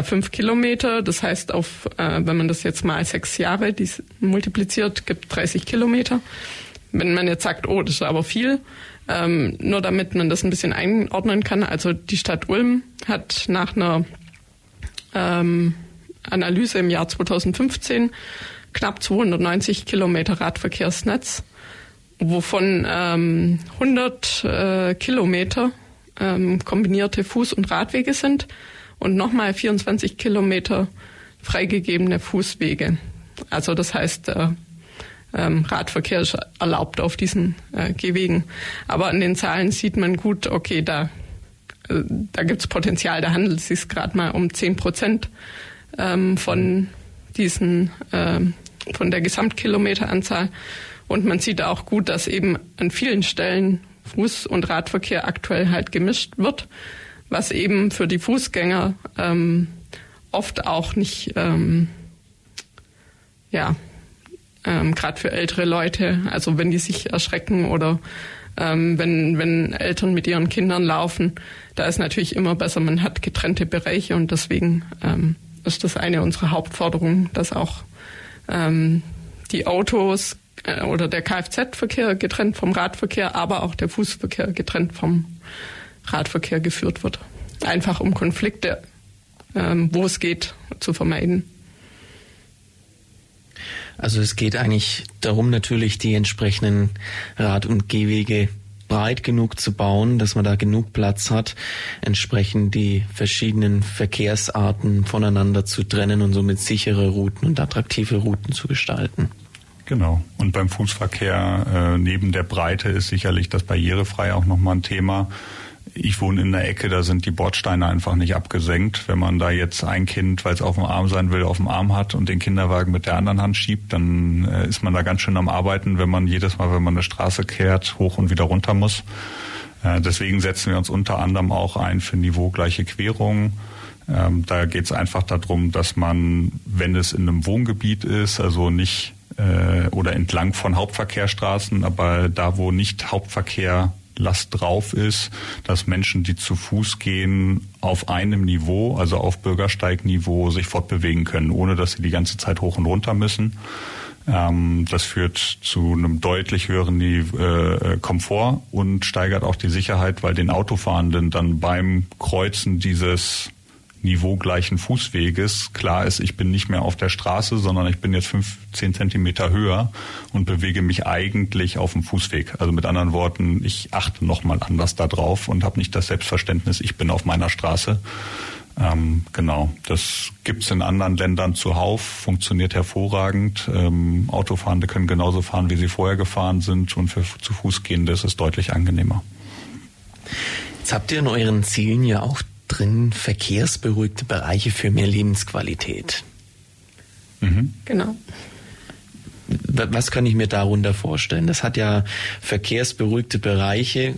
fünf Kilometer. Das heißt, auf, äh, wenn man das jetzt mal sechs Jahre dies multipliziert, gibt 30 Kilometer. wenn man jetzt sagt, oh, das ist aber viel, ähm, nur damit man das ein bisschen einordnen kann. Also die Stadt Ulm hat nach einer ähm, Analyse im Jahr 2015 knapp 290 Kilometer Radverkehrsnetz, wovon ähm, 100 äh, Kilometer ähm, kombinierte Fuß- und Radwege sind und nochmal 24 Kilometer freigegebene Fußwege. Also das heißt, äh, ähm, Radverkehr ist erlaubt auf diesen äh, Gehwegen. Aber an den Zahlen sieht man gut, okay, da, äh, da gibt es Potenzial. Da handelt es sich gerade mal um 10 Prozent ähm, von diesen, ähm, von der Gesamtkilometeranzahl. Und man sieht auch gut, dass eben an vielen Stellen Fuß- und Radverkehr aktuell halt gemischt wird, was eben für die Fußgänger ähm, oft auch nicht, ähm, ja, ähm, gerade für ältere Leute, also wenn die sich erschrecken oder ähm, wenn, wenn Eltern mit ihren Kindern laufen, da ist natürlich immer besser, man hat getrennte Bereiche und deswegen ähm, ist das eine unserer Hauptforderungen, dass auch ähm, die Autos äh, oder der Kfz-Verkehr getrennt vom Radverkehr, aber auch der Fußverkehr getrennt vom Radverkehr geführt wird. Einfach um Konflikte, ähm, wo es geht, zu vermeiden. Also es geht eigentlich darum, natürlich die entsprechenden Rad- und Gehwege breit genug zu bauen, dass man da genug Platz hat, entsprechend die verschiedenen Verkehrsarten voneinander zu trennen und somit sichere Routen und attraktive Routen zu gestalten. Genau. Und beim Fußverkehr äh, neben der Breite ist sicherlich das barrierefrei auch nochmal ein Thema ich wohne in der Ecke, da sind die Bordsteine einfach nicht abgesenkt. Wenn man da jetzt ein Kind, weil es auf dem Arm sein will, auf dem Arm hat und den Kinderwagen mit der anderen Hand schiebt, dann äh, ist man da ganz schön am Arbeiten, wenn man jedes Mal, wenn man eine Straße kehrt, hoch und wieder runter muss. Äh, deswegen setzen wir uns unter anderem auch ein für niveaugleiche Querungen. Ähm, da geht es einfach darum, dass man, wenn es in einem Wohngebiet ist, also nicht äh, oder entlang von Hauptverkehrsstraßen, aber da, wo nicht Hauptverkehr Last drauf ist, dass Menschen, die zu Fuß gehen, auf einem Niveau, also auf Bürgersteigniveau, sich fortbewegen können, ohne dass sie die ganze Zeit hoch und runter müssen. Ähm, das führt zu einem deutlich höheren äh, Komfort und steigert auch die Sicherheit, weil den Autofahrenden dann beim Kreuzen dieses niveaugleichen Fußweges klar ist, ich bin nicht mehr auf der Straße, sondern ich bin jetzt 15 Zentimeter höher und bewege mich eigentlich auf dem Fußweg. Also mit anderen Worten, ich achte nochmal anders da drauf und habe nicht das Selbstverständnis, ich bin auf meiner Straße. Ähm, genau, das gibt's in anderen Ländern zuhauf, funktioniert hervorragend. Ähm, Autofahrende können genauso fahren, wie sie vorher gefahren sind und für zu Fußgehende ist es deutlich angenehmer. Jetzt habt ihr in euren Zielen ja auch drin verkehrsberuhigte Bereiche für mehr Lebensqualität. Mhm. Genau. Was kann ich mir darunter vorstellen? Das hat ja verkehrsberuhigte Bereiche.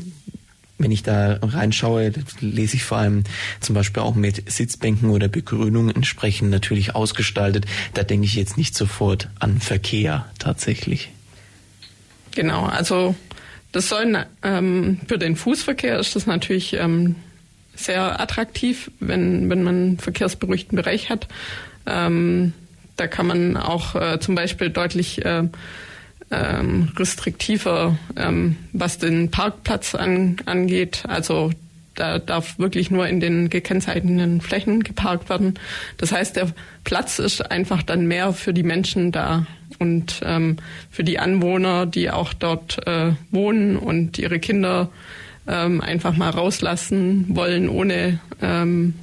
Wenn ich da reinschaue, lese ich vor allem zum Beispiel auch mit Sitzbänken oder Begrünung entsprechend natürlich ausgestaltet. Da denke ich jetzt nicht sofort an Verkehr tatsächlich. Genau, also das soll ähm, für den Fußverkehr ist das natürlich ähm, sehr attraktiv, wenn, wenn man einen verkehrsberuhigten Bereich hat. Ähm, da kann man auch äh, zum Beispiel deutlich äh, ähm, restriktiver, ähm, was den Parkplatz an, angeht. Also da darf wirklich nur in den gekennzeichneten Flächen geparkt werden. Das heißt, der Platz ist einfach dann mehr für die Menschen da und ähm, für die Anwohner, die auch dort äh, wohnen und ihre Kinder ähm, einfach mal rauslassen wollen, ohne ähm,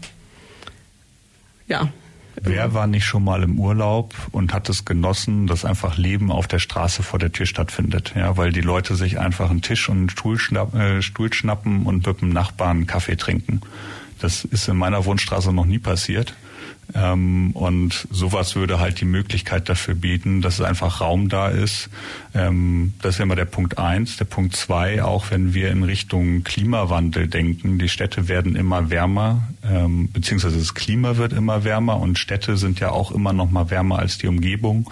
ja. Wer war nicht schon mal im Urlaub und hat es genossen, dass einfach Leben auf der Straße vor der Tür stattfindet? Ja, weil die Leute sich einfach einen Tisch und einen Stuhl, schnapp, äh, Stuhl schnappen und mit dem Nachbarn Kaffee trinken. Das ist in meiner Wohnstraße noch nie passiert. Ähm, und sowas würde halt die Möglichkeit dafür bieten, dass es einfach Raum da ist. Ähm, das ist immer der Punkt eins. Der Punkt zwei, auch wenn wir in Richtung Klimawandel denken, die Städte werden immer wärmer, ähm, beziehungsweise das Klima wird immer wärmer und Städte sind ja auch immer noch mal wärmer als die Umgebung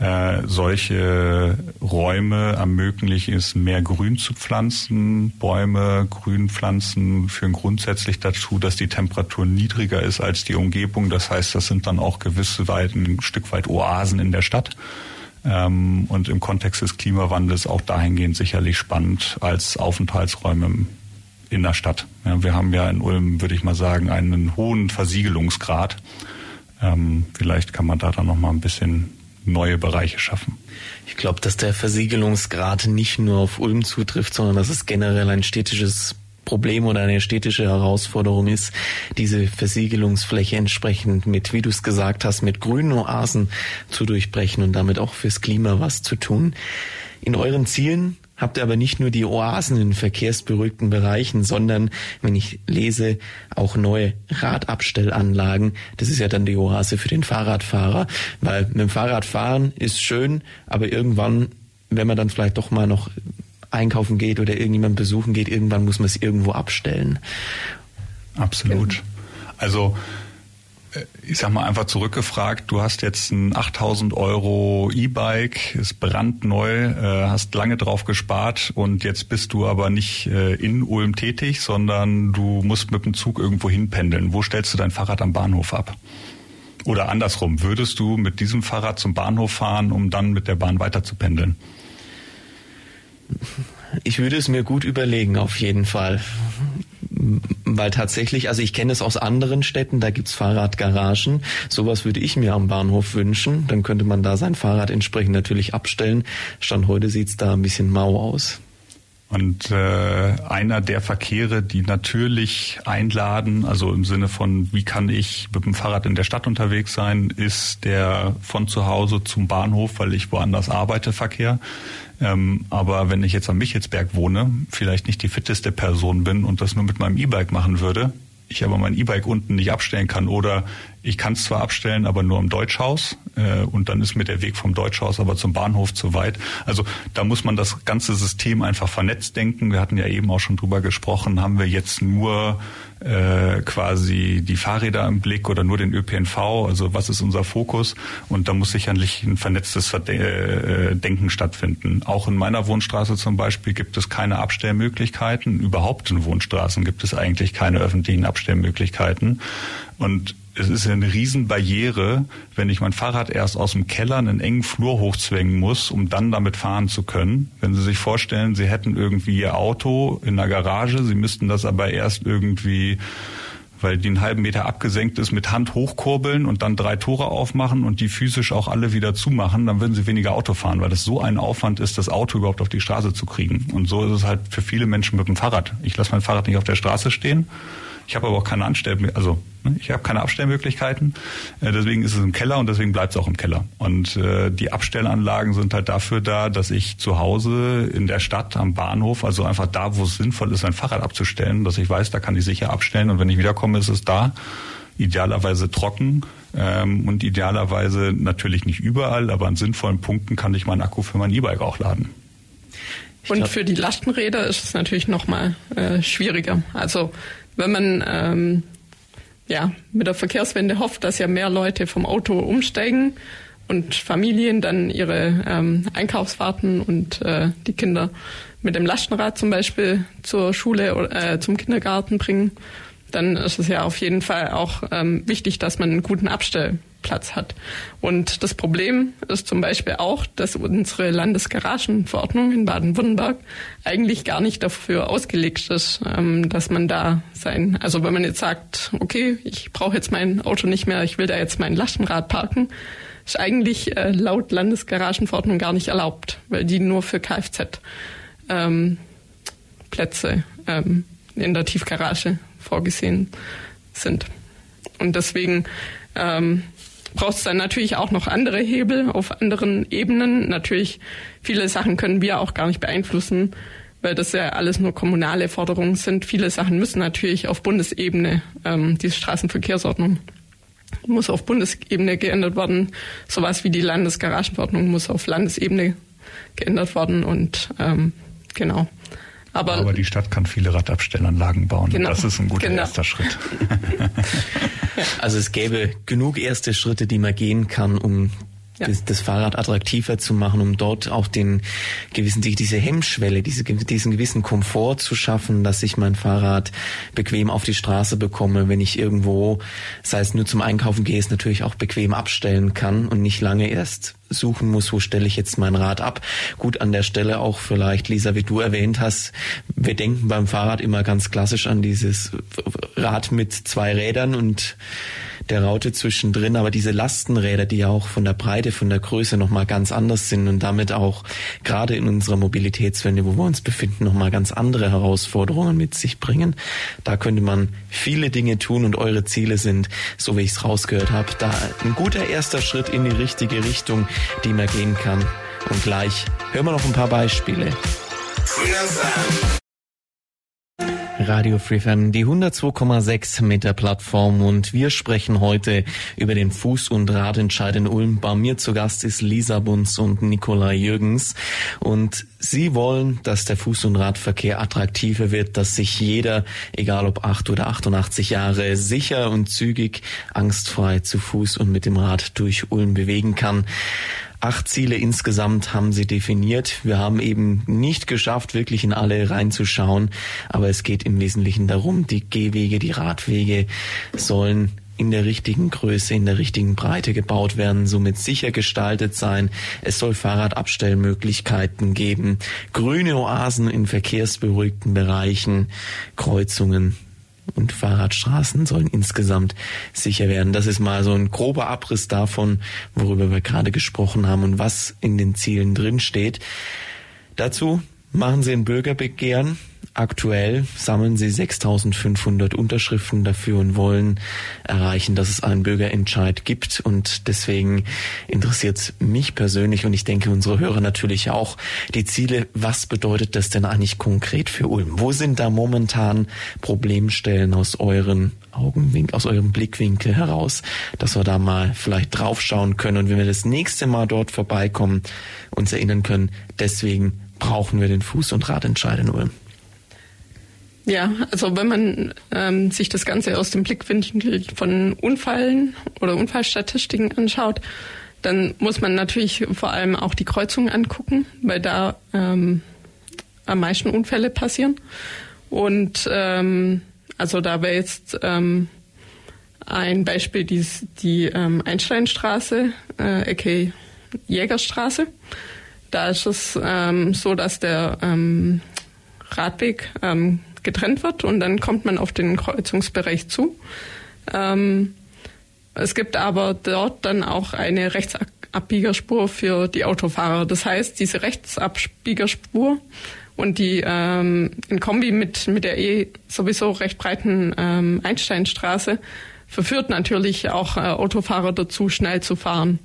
äh, solche Räume ermöglichen es, mehr Grün zu pflanzen. Bäume, Grünpflanzen führen grundsätzlich dazu, dass die Temperatur niedriger ist als die Umgebung. Das heißt, das sind dann auch gewisse weit, ein Stück weit Oasen in der Stadt. Ähm, und im Kontext des Klimawandels auch dahingehend sicherlich spannend als Aufenthaltsräume in der Stadt. Wir haben ja in Ulm, würde ich mal sagen, einen hohen Versiegelungsgrad. Ähm, vielleicht kann man da dann noch mal ein bisschen neue Bereiche schaffen. Ich glaube, dass der Versiegelungsgrad nicht nur auf Ulm zutrifft, sondern dass es generell ein städtisches Problem oder eine städtische Herausforderung ist, diese Versiegelungsfläche entsprechend mit, wie du es gesagt hast, mit grünen Oasen zu durchbrechen und damit auch fürs Klima was zu tun. In euren Zielen habt aber nicht nur die Oasen in verkehrsberuhigten Bereichen, sondern, wenn ich lese, auch neue Radabstellanlagen. Das ist ja dann die Oase für den Fahrradfahrer, weil mit dem Fahrradfahren ist schön, aber irgendwann, wenn man dann vielleicht doch mal noch einkaufen geht oder irgendjemand besuchen geht, irgendwann muss man es irgendwo abstellen. Absolut. Also ich sag mal einfach zurückgefragt, du hast jetzt ein 8000 Euro E-Bike, ist brandneu, äh, hast lange drauf gespart und jetzt bist du aber nicht äh, in Ulm tätig, sondern du musst mit dem Zug irgendwo hinpendeln. Wo stellst du dein Fahrrad am Bahnhof ab? Oder andersrum, würdest du mit diesem Fahrrad zum Bahnhof fahren, um dann mit der Bahn weiter zu pendeln? Ich würde es mir gut überlegen, auf jeden Fall. Weil tatsächlich, also ich kenne es aus anderen Städten, da gibt's Fahrradgaragen. Sowas würde ich mir am Bahnhof wünschen. Dann könnte man da sein Fahrrad entsprechend natürlich abstellen. Stand heute sieht's da ein bisschen mau aus. Und äh, einer der Verkehre, die natürlich einladen, also im Sinne von, wie kann ich mit dem Fahrrad in der Stadt unterwegs sein, ist der von zu Hause zum Bahnhof, weil ich woanders arbeite, Verkehr. Ähm, aber wenn ich jetzt am Michelsberg wohne, vielleicht nicht die fitteste Person bin und das nur mit meinem E-Bike machen würde, ich aber mein E-Bike unten nicht abstellen kann oder ich kann es zwar abstellen, aber nur im Deutschhaus äh, und dann ist mir der Weg vom Deutschhaus aber zum Bahnhof zu weit. Also da muss man das ganze System einfach vernetzt denken. Wir hatten ja eben auch schon drüber gesprochen, haben wir jetzt nur äh, quasi die Fahrräder im Blick oder nur den ÖPNV? Also was ist unser Fokus? Und da muss sicherlich ein vernetztes äh, Denken stattfinden. Auch in meiner Wohnstraße zum Beispiel gibt es keine Abstellmöglichkeiten. Überhaupt in Wohnstraßen gibt es eigentlich keine öffentlichen Abstellmöglichkeiten. Und es ist eine Riesenbarriere, wenn ich mein Fahrrad erst aus dem Keller einen engen Flur hochzwängen muss, um dann damit fahren zu können. Wenn Sie sich vorstellen, Sie hätten irgendwie Ihr Auto in der Garage, Sie müssten das aber erst irgendwie weil die einen halben Meter abgesenkt ist, mit Hand hochkurbeln und dann drei Tore aufmachen und die physisch auch alle wieder zumachen, dann würden sie weniger Auto fahren, weil das so ein Aufwand ist, das Auto überhaupt auf die Straße zu kriegen. Und so ist es halt für viele Menschen mit dem Fahrrad. Ich lasse mein Fahrrad nicht auf der Straße stehen ich habe aber auch keine Anstell also ne, ich habe keine Abstellmöglichkeiten. Äh, deswegen ist es im Keller und deswegen bleibt es auch im Keller. Und äh, die Abstellanlagen sind halt dafür da, dass ich zu Hause in der Stadt am Bahnhof, also einfach da, wo es sinnvoll ist, ein Fahrrad abzustellen, dass ich weiß, da kann ich sicher abstellen und wenn ich wiederkomme, ist es da. Idealerweise trocken ähm, und idealerweise natürlich nicht überall, aber an sinnvollen Punkten kann ich meinen Akku für mein E-Bike auch laden. und für die Lastenräder ist es natürlich nochmal äh, schwieriger. Also wenn man ähm, ja, mit der Verkehrswende hofft, dass ja mehr Leute vom Auto umsteigen und Familien dann ihre ähm, Einkaufsfahrten und äh, die Kinder mit dem Lastenrad zum Beispiel zur Schule oder äh, zum Kindergarten bringen, dann ist es ja auf jeden Fall auch ähm, wichtig, dass man einen guten Abstell Platz hat. Und das Problem ist zum Beispiel auch, dass unsere Landesgaragenverordnung in Baden-Württemberg eigentlich gar nicht dafür ausgelegt ist, ähm, dass man da sein, also wenn man jetzt sagt, okay, ich brauche jetzt mein Auto nicht mehr, ich will da jetzt mein Lastenrad parken, ist eigentlich äh, laut Landesgaragenverordnung gar nicht erlaubt, weil die nur für Kfz ähm, ähm, in der Tiefgarage vorgesehen sind. Und deswegen ähm, braucht es dann natürlich auch noch andere Hebel auf anderen Ebenen. Natürlich, viele Sachen können wir auch gar nicht beeinflussen, weil das ja alles nur kommunale Forderungen sind. Viele Sachen müssen natürlich auf Bundesebene, ähm, die Straßenverkehrsordnung muss auf Bundesebene geändert werden. Sowas wie die Landesgaragenverordnung muss auf Landesebene geändert werden und ähm, genau. Aber, Aber die Stadt kann viele Radabstellanlagen bauen. Genau, das ist ein guter genau. erster Schritt. also es gäbe genug erste Schritte, die man gehen kann, um ja. das, das, Fahrrad attraktiver zu machen, um dort auch den gewissen, diese Hemmschwelle, diese, diesen gewissen Komfort zu schaffen, dass ich mein Fahrrad bequem auf die Straße bekomme, wenn ich irgendwo, sei es nur zum Einkaufen gehe, es natürlich auch bequem abstellen kann und nicht lange erst suchen muss, wo stelle ich jetzt mein Rad ab. Gut, an der Stelle auch vielleicht, Lisa, wie du erwähnt hast, wir denken beim Fahrrad immer ganz klassisch an dieses Rad mit zwei Rädern und der Raute zwischendrin, aber diese Lastenräder, die ja auch von der Breite, von der Größe nochmal ganz anders sind und damit auch gerade in unserer Mobilitätswende, wo wir uns befinden, nochmal ganz andere Herausforderungen mit sich bringen. Da könnte man viele Dinge tun und eure Ziele sind, so wie ich es rausgehört habe, da ein guter erster Schritt in die richtige Richtung, die man gehen kann. Und gleich hören wir noch ein paar Beispiele. Radio FreeFM, die 102,6 mit der Plattform und wir sprechen heute über den Fuß- und Radentscheid in Ulm. Bei mir zu Gast ist Lisa Bunz und Nikolai Jürgens und sie wollen, dass der Fuß- und Radverkehr attraktiver wird, dass sich jeder, egal ob 8 oder 88 Jahre, sicher und zügig, angstfrei zu Fuß und mit dem Rad durch Ulm bewegen kann. Acht Ziele insgesamt haben sie definiert. Wir haben eben nicht geschafft, wirklich in alle reinzuschauen, aber es geht im Wesentlichen darum, die Gehwege, die Radwege sollen in der richtigen Größe, in der richtigen Breite gebaut werden, somit sicher gestaltet sein. Es soll Fahrradabstellmöglichkeiten geben, grüne Oasen in verkehrsberuhigten Bereichen, Kreuzungen und Fahrradstraßen sollen insgesamt sicher werden. Das ist mal so ein grober Abriss davon, worüber wir gerade gesprochen haben und was in den Zielen drin steht. Dazu machen Sie ein Bürgerbegehren Aktuell sammeln sie 6500 Unterschriften dafür und wollen erreichen, dass es einen Bürgerentscheid gibt. Und deswegen interessiert mich persönlich und ich denke unsere Hörer natürlich auch die Ziele. Was bedeutet das denn eigentlich konkret für Ulm? Wo sind da momentan Problemstellen aus euren Augenwinkel, aus eurem Blickwinkel heraus, dass wir da mal vielleicht draufschauen können und wenn wir das nächste Mal dort vorbeikommen, uns erinnern können, deswegen brauchen wir den Fuß- und Radentscheid in Ulm. Ja, also wenn man ähm, sich das Ganze aus dem Blickwinkel von Unfallen oder Unfallstatistiken anschaut, dann muss man natürlich vor allem auch die Kreuzungen angucken, weil da ähm, am meisten Unfälle passieren. Und ähm, also da wäre jetzt ähm, ein Beispiel die, die ähm, Einsteinstraße, äh, aka Jägerstraße. Da ist es ähm, so, dass der ähm, Radweg ähm, getrennt wird und dann kommt man auf den Kreuzungsbereich zu. Ähm, es gibt aber dort dann auch eine Rechtsabbiegerspur für die Autofahrer. Das heißt, diese Rechtsabbiegerspur und die ähm, in Kombi mit, mit der eh sowieso recht breiten ähm, Einsteinstraße verführt natürlich auch äh, Autofahrer dazu, schnell zu fahren.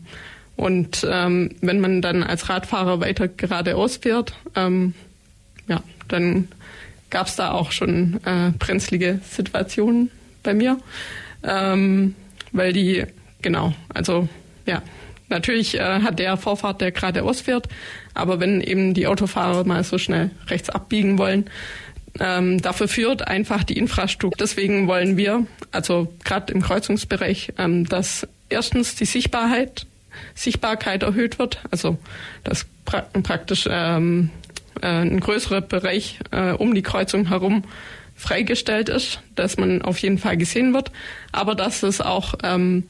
Und ähm, wenn man dann als Radfahrer weiter geradeaus fährt, ähm, ja, dann gab es da auch schon äh, brenzlige Situationen bei mir, ähm, weil die, genau, also ja, natürlich äh, hat der Vorfahrt, der geradeaus fährt, aber wenn eben die Autofahrer mal so schnell rechts abbiegen wollen, ähm, dafür führt einfach die Infrastruktur. Deswegen wollen wir, also gerade im Kreuzungsbereich, ähm, dass erstens die Sichtbarkeit, Sichtbarkeit erhöht wird, also dass pra praktisch ähm, äh, ein größerer Bereich äh, um die Kreuzung herum freigestellt ist, dass man auf jeden Fall gesehen wird, aber dass es auch ähm,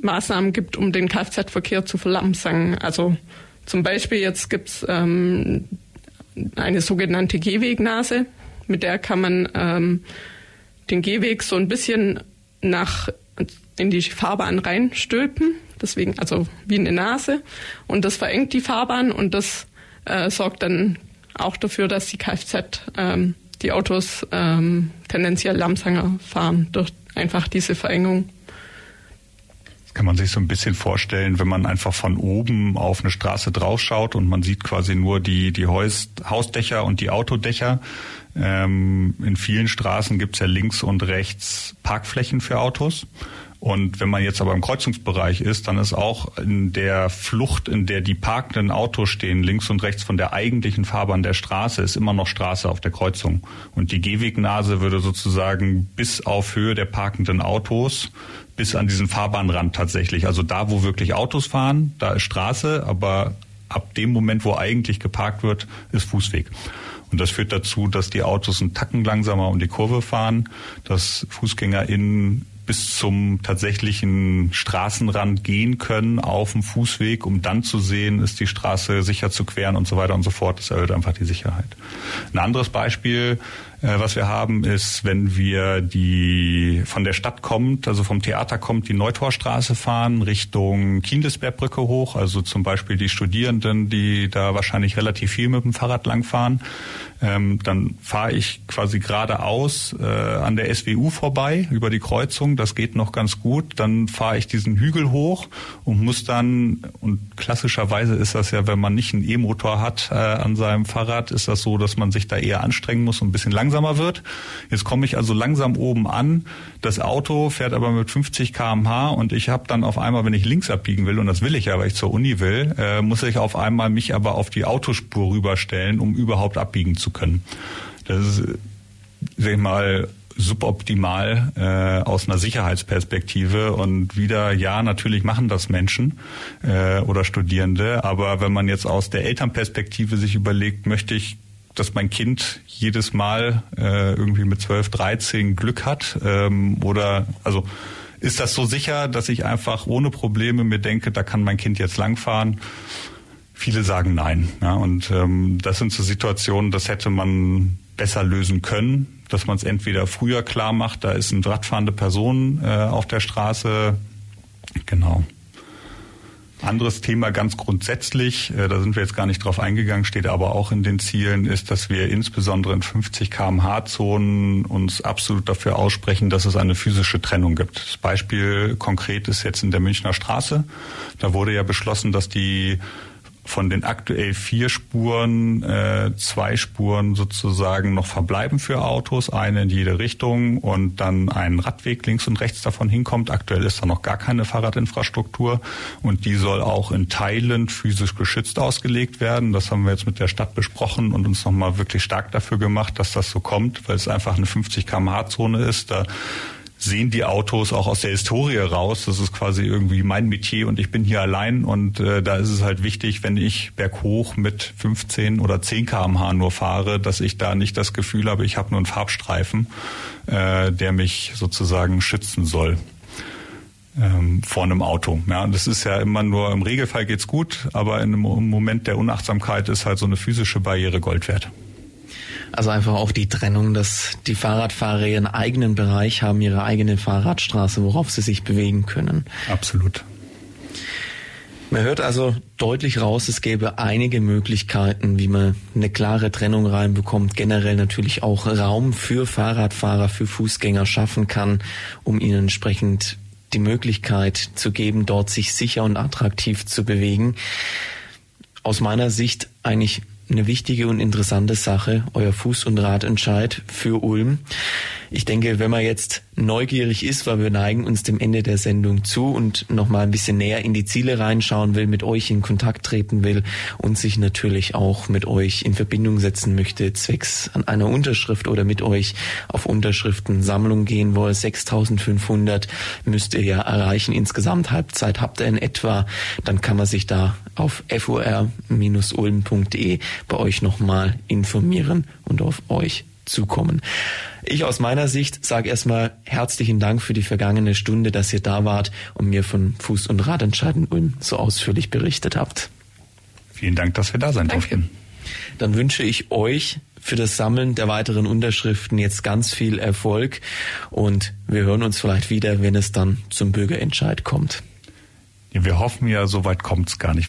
Maßnahmen gibt, um den Kfz-Verkehr zu verlangsamen. Also zum Beispiel jetzt gibt's ähm, eine sogenannte Gehwegnase, mit der kann man ähm, den Gehweg so ein bisschen nach in die Fahrbahn reinstülpen, deswegen also wie eine Nase und das verengt die Fahrbahn und das äh, sorgt dann auch dafür, dass die Kfz, ähm, die Autos ähm, tendenziell langsamer fahren durch einfach diese Verengung. Das kann man sich so ein bisschen vorstellen, wenn man einfach von oben auf eine Straße draufschaut und man sieht quasi nur die, die Haus, Hausdächer und die Autodächer. Ähm, in vielen Straßen gibt es ja links und rechts Parkflächen für Autos. Und wenn man jetzt aber im Kreuzungsbereich ist, dann ist auch in der Flucht, in der die parkenden Autos stehen, links und rechts von der eigentlichen Fahrbahn der Straße, ist immer noch Straße auf der Kreuzung. Und die Gehwegnase würde sozusagen bis auf Höhe der parkenden Autos bis an diesen Fahrbahnrand tatsächlich. Also da, wo wirklich Autos fahren, da ist Straße, aber ab dem Moment, wo eigentlich geparkt wird, ist Fußweg. Und das führt dazu, dass die Autos einen Tacken langsamer um die Kurve fahren, dass FußgängerInnen bis zum tatsächlichen Straßenrand gehen können auf dem Fußweg, um dann zu sehen, ist die Straße sicher zu queren und so weiter und so fort. Das erhöht einfach die Sicherheit. Ein anderes Beispiel, was wir haben, ist, wenn wir die von der Stadt kommt, also vom Theater kommt, die Neutorstraße fahren Richtung Kindesbergbrücke hoch, also zum Beispiel die Studierenden, die da wahrscheinlich relativ viel mit dem Fahrrad langfahren ähm, dann fahre ich quasi geradeaus äh, an der SWU vorbei über die Kreuzung. Das geht noch ganz gut. Dann fahre ich diesen Hügel hoch und muss dann, und klassischerweise ist das ja, wenn man nicht einen E-Motor hat äh, an seinem Fahrrad, ist das so, dass man sich da eher anstrengen muss und ein bisschen langsamer wird. Jetzt komme ich also langsam oben an. Das Auto fährt aber mit 50 kmh und ich habe dann auf einmal, wenn ich links abbiegen will, und das will ich ja, weil ich zur Uni will, äh, muss ich auf einmal mich aber auf die Autospur rüberstellen, um überhaupt abbiegen zu können. Das ist, sag ich mal, suboptimal äh, aus einer Sicherheitsperspektive und wieder ja natürlich machen das Menschen äh, oder Studierende, aber wenn man jetzt aus der Elternperspektive sich überlegt, möchte ich dass mein Kind jedes Mal äh, irgendwie mit 12, 13 Glück hat ähm, oder also ist das so sicher, dass ich einfach ohne Probleme mir denke, da kann mein Kind jetzt langfahren? Viele sagen nein. Ja, und ähm, das sind so Situationen, das hätte man besser lösen können, dass man es entweder früher klar macht, da ist eine radfahrende Person äh, auf der Straße. Genau. Anderes Thema ganz grundsätzlich, äh, da sind wir jetzt gar nicht drauf eingegangen, steht aber auch in den Zielen, ist, dass wir insbesondere in 50 kmh Zonen uns absolut dafür aussprechen, dass es eine physische Trennung gibt. Das Beispiel konkret ist jetzt in der Münchner Straße. Da wurde ja beschlossen, dass die von den aktuell vier Spuren äh, zwei Spuren sozusagen noch verbleiben für Autos, eine in jede Richtung und dann ein Radweg links und rechts davon hinkommt. Aktuell ist da noch gar keine Fahrradinfrastruktur und die soll auch in Teilen physisch geschützt ausgelegt werden. Das haben wir jetzt mit der Stadt besprochen und uns nochmal wirklich stark dafür gemacht, dass das so kommt, weil es einfach eine 50 km/h Zone ist. Da sehen die Autos auch aus der Historie raus. Das ist quasi irgendwie mein Metier und ich bin hier allein und äh, da ist es halt wichtig, wenn ich berghoch mit 15 oder 10 kmh nur fahre, dass ich da nicht das Gefühl habe, ich habe nur einen Farbstreifen, äh, der mich sozusagen schützen soll ähm, vor einem Auto. Ja, das ist ja immer nur, im Regelfall geht's gut, aber in einem Moment der Unachtsamkeit ist halt so eine physische Barriere Gold wert. Also einfach auch die Trennung, dass die Fahrradfahrer ihren eigenen Bereich haben, ihre eigene Fahrradstraße, worauf sie sich bewegen können. Absolut. Man hört also deutlich raus, es gäbe einige Möglichkeiten, wie man eine klare Trennung reinbekommt, generell natürlich auch Raum für Fahrradfahrer, für Fußgänger schaffen kann, um ihnen entsprechend die Möglichkeit zu geben, dort sich sicher und attraktiv zu bewegen. Aus meiner Sicht eigentlich eine wichtige und interessante Sache, euer Fuß- und Radentscheid für Ulm. Ich denke, wenn man jetzt neugierig ist, weil wir neigen uns dem Ende der Sendung zu und noch mal ein bisschen näher in die Ziele reinschauen will, mit euch in Kontakt treten will und sich natürlich auch mit euch in Verbindung setzen möchte, zwecks an einer Unterschrift oder mit euch auf Unterschriftensammlung gehen will, 6500 müsst ihr ja erreichen. Insgesamt Halbzeit habt ihr in etwa. Dann kann man sich da auf fur-ulm.de bei euch nochmal informieren und auf euch zukommen. Ich aus meiner Sicht sage erstmal herzlichen Dank für die vergangene Stunde, dass ihr da wart und mir von Fuß- und Radentscheiden Ulm so ausführlich berichtet habt. Vielen Dank, dass wir da sein Danke. durften. Dann wünsche ich euch für das Sammeln der weiteren Unterschriften jetzt ganz viel Erfolg und wir hören uns vielleicht wieder, wenn es dann zum Bürgerentscheid kommt. Ja, wir hoffen ja, so weit kommt es gar nicht.